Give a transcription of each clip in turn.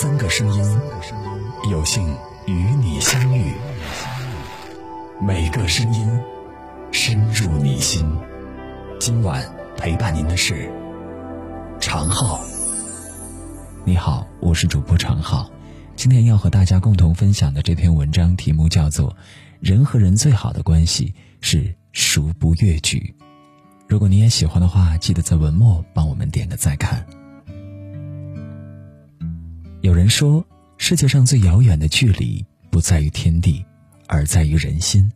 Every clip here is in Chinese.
三个声音，有幸与你相遇。每个声音深入你心。今晚陪伴您的是常浩。你好，我是主播常浩。今天要和大家共同分享的这篇文章题目叫做《人和人最好的关系是孰不越矩》。如果你也喜欢的话，记得在文末帮我们点个再看。有人说，世界上最遥远的距离不在于天地，而在于人心。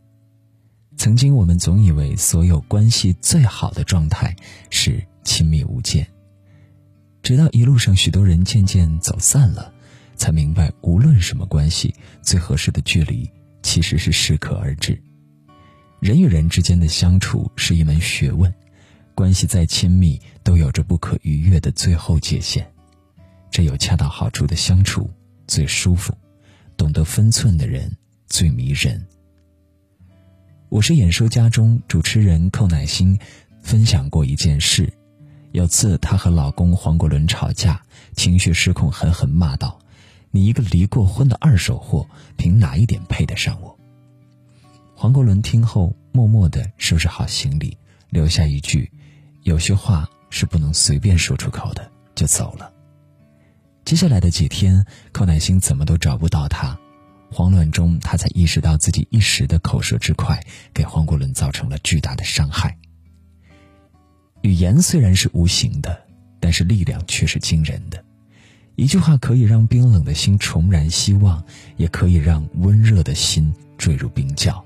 曾经我们总以为所有关系最好的状态是亲密无间，直到一路上许多人渐渐走散了，才明白无论什么关系，最合适的距离其实是适可而止。人与人之间的相处是一门学问，关系再亲密，都有着不可逾越的最后界限。只有恰到好处的相处最舒服，懂得分寸的人最迷人。我是演说家中主持人寇乃馨，分享过一件事：有次她和老公黄国伦吵架，情绪失控，狠狠骂道：“你一个离过婚的二手货，凭哪一点配得上我？”黄国伦听后默默地收拾好行李，留下一句：“有些话是不能随便说出口的”，就走了。接下来的几天，寇乃馨怎么都找不到他，慌乱中，他才意识到自己一时的口舌之快，给黄国伦造成了巨大的伤害。语言虽然是无形的，但是力量却是惊人的。一句话可以让冰冷的心重燃希望，也可以让温热的心坠入冰窖。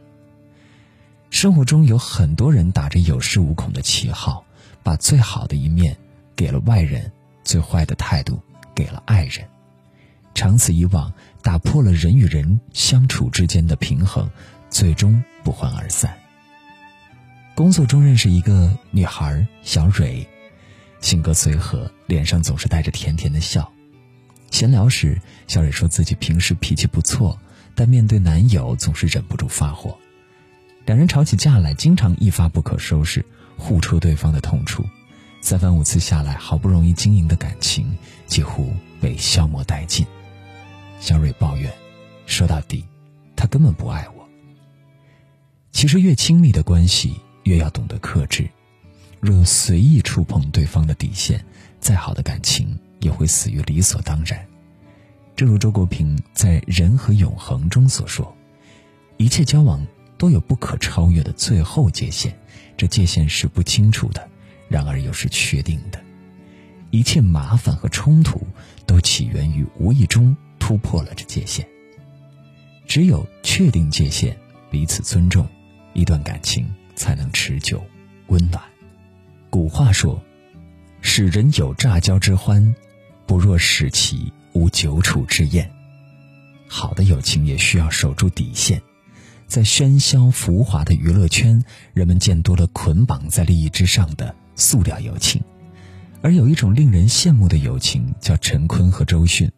生活中有很多人打着有恃无恐的旗号，把最好的一面给了外人，最坏的态度。给了爱人，长此以往，打破了人与人相处之间的平衡，最终不欢而散。工作中认识一个女孩小蕊，性格随和，脸上总是带着甜甜的笑。闲聊时，小蕊说自己平时脾气不错，但面对男友总是忍不住发火。两人吵起架来，经常一发不可收拾，互戳对方的痛处。三番五次下来，好不容易经营的感情几乎被消磨殆尽。小蕊抱怨：“说到底，他根本不爱我。”其实，越亲密的关系，越要懂得克制。若随意触碰对方的底线，再好的感情也会死于理所当然。正如周国平在《人和永恒》中所说：“一切交往都有不可超越的最后界限，这界限是不清楚的。”然而又是确定的，一切麻烦和冲突都起源于无意中突破了这界限。只有确定界限，彼此尊重，一段感情才能持久、温暖。古话说：“使人有乍交之欢，不若使其无久处之厌。”好的友情也需要守住底线。在喧嚣浮华的娱乐圈，人们见多了捆绑在利益之上的。塑料友情，而有一种令人羡慕的友情，叫陈坤和周迅。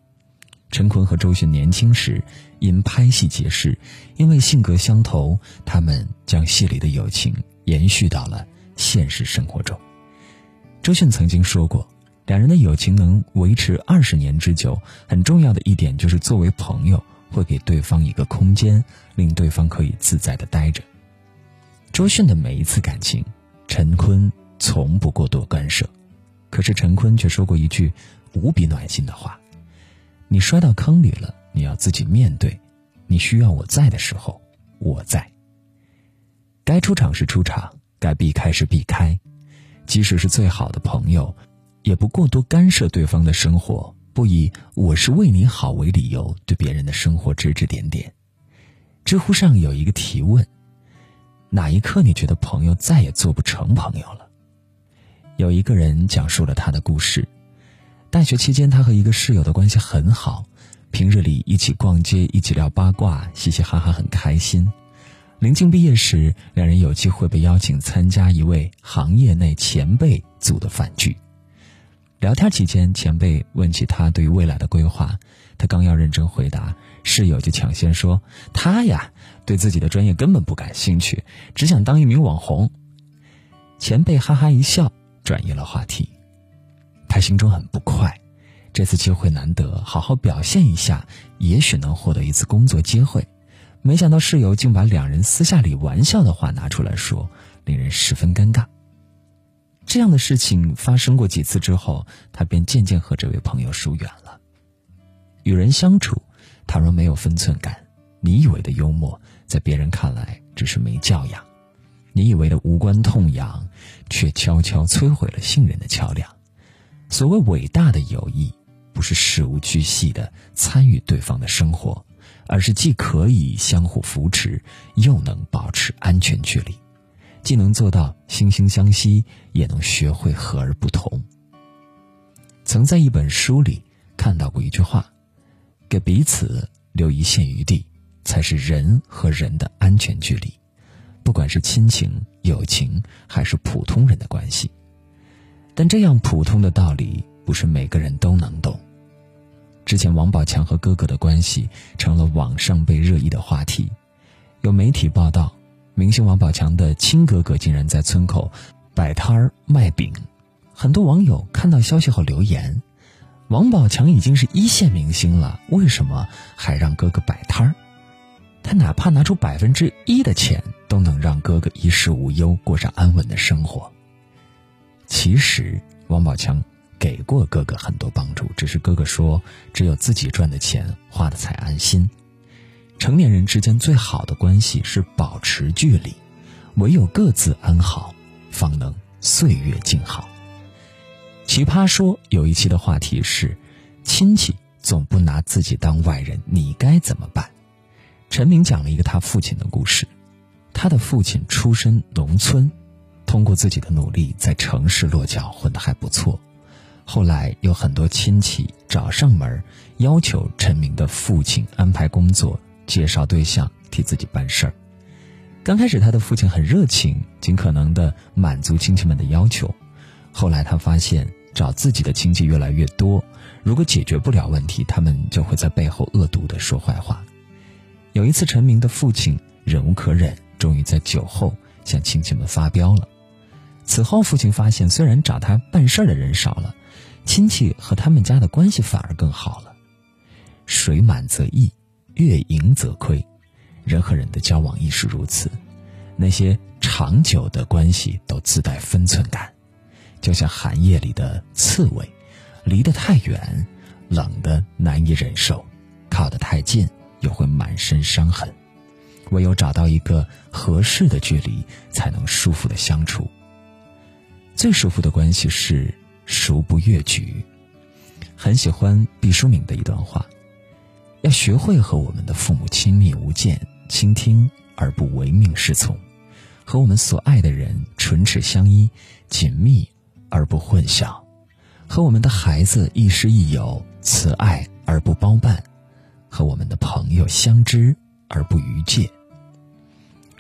陈坤和周迅年轻时因拍戏结识，因为性格相投，他们将戏里的友情延续到了现实生活中。周迅曾经说过，两人的友情能维持二十年之久，很重要的一点就是作为朋友，会给对方一个空间，令对方可以自在的待着。周迅的每一次感情，陈坤。从不过多干涉，可是陈坤却说过一句无比暖心的话：“你摔到坑里了，你要自己面对。你需要我在的时候，我在。该出场时出场，该避开时避开。即使是最好的朋友，也不过多干涉对方的生活，不以我是为你好为理由对别人的生活指指点点。”知乎上有一个提问：“哪一刻你觉得朋友再也做不成朋友了？”有一个人讲述了他的故事。大学期间，他和一个室友的关系很好，平日里一起逛街，一起聊八卦，嘻嘻哈哈，很开心。临近毕业时，两人有机会被邀请参加一位行业内前辈组的饭局。聊天期间，前辈问起他对于未来的规划，他刚要认真回答，室友就抢先说：“他呀，对自己的专业根本不感兴趣，只想当一名网红。”前辈哈哈一笑。转移了话题，他心中很不快，这次机会难得，好好表现一下，也许能获得一次工作机会。没想到室友竟把两人私下里玩笑的话拿出来说，令人十分尴尬。这样的事情发生过几次之后，他便渐渐和这位朋友疏远了。与人相处，倘若没有分寸感，你以为的幽默，在别人看来只是没教养；你以为的无关痛痒，却悄悄摧毁了信任的桥梁。所谓伟大的友谊，不是事无巨细的参与对方的生活，而是既可以相互扶持，又能保持安全距离，既能做到惺惺相惜，也能学会和而不同。曾在一本书里看到过一句话。给彼此留一线余地，才是人和人的安全距离。不管是亲情、友情，还是普通人的关系，但这样普通的道理，不是每个人都能懂。之前王宝强和哥哥的关系成了网上被热议的话题。有媒体报道，明星王宝强的亲哥哥竟然在村口摆摊儿卖饼，很多网友看到消息后留言。王宝强已经是一线明星了，为什么还让哥哥摆摊儿？他哪怕拿出百分之一的钱，都能让哥哥衣食无忧，过上安稳的生活。其实，王宝强给过哥哥很多帮助，只是哥哥说，只有自己赚的钱花的才安心。成年人之间最好的关系是保持距离，唯有各自安好，方能岁月静好。奇葩说有一期的话题是：亲戚总不拿自己当外人，你该怎么办？陈明讲了一个他父亲的故事。他的父亲出身农村，通过自己的努力在城市落脚，混得还不错。后来有很多亲戚找上门，要求陈明的父亲安排工作、介绍对象、替自己办事儿。刚开始，他的父亲很热情，尽可能的满足亲戚们的要求。后来他发现。找自己的亲戚越来越多，如果解决不了问题，他们就会在背后恶毒的说坏话。有一次，陈明的父亲忍无可忍，终于在酒后向亲戚们发飙了。此后，父亲发现，虽然找他办事儿的人少了，亲戚和他们家的关系反而更好了。水满则溢，月盈则亏，人和人的交往亦是如此。那些长久的关系都自带分寸感。就像寒夜里的刺猬，离得太远，冷的难以忍受；靠得太近，又会满身伤痕。唯有找到一个合适的距离，才能舒服的相处。最舒服的关系是熟不越矩。很喜欢毕淑敏的一段话：要学会和我们的父母亲密无间，倾听而不唯命是从；和我们所爱的人唇齿相依，紧密。而不混淆，和我们的孩子亦师亦友，慈爱而不包办；和我们的朋友相知而不逾界。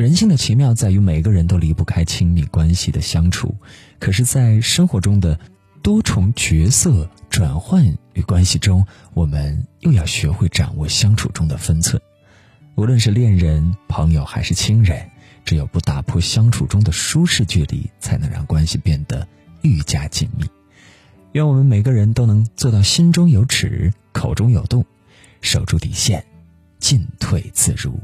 人性的奇妙在于，每个人都离不开亲密关系的相处，可是，在生活中的多重角色转换与关系中，我们又要学会掌握相处中的分寸。无论是恋人、朋友还是亲人，只有不打破相处中的舒适距离，才能让关系变得。愈加紧密，愿我们每个人都能做到心中有尺，口中有度，守住底线，进退自如。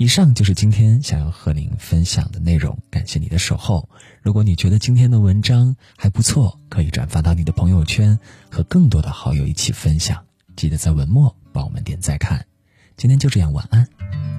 以上就是今天想要和您分享的内容，感谢你的守候。如果你觉得今天的文章还不错，可以转发到你的朋友圈，和更多的好友一起分享。记得在文末帮我们点赞看。今天就这样，晚安。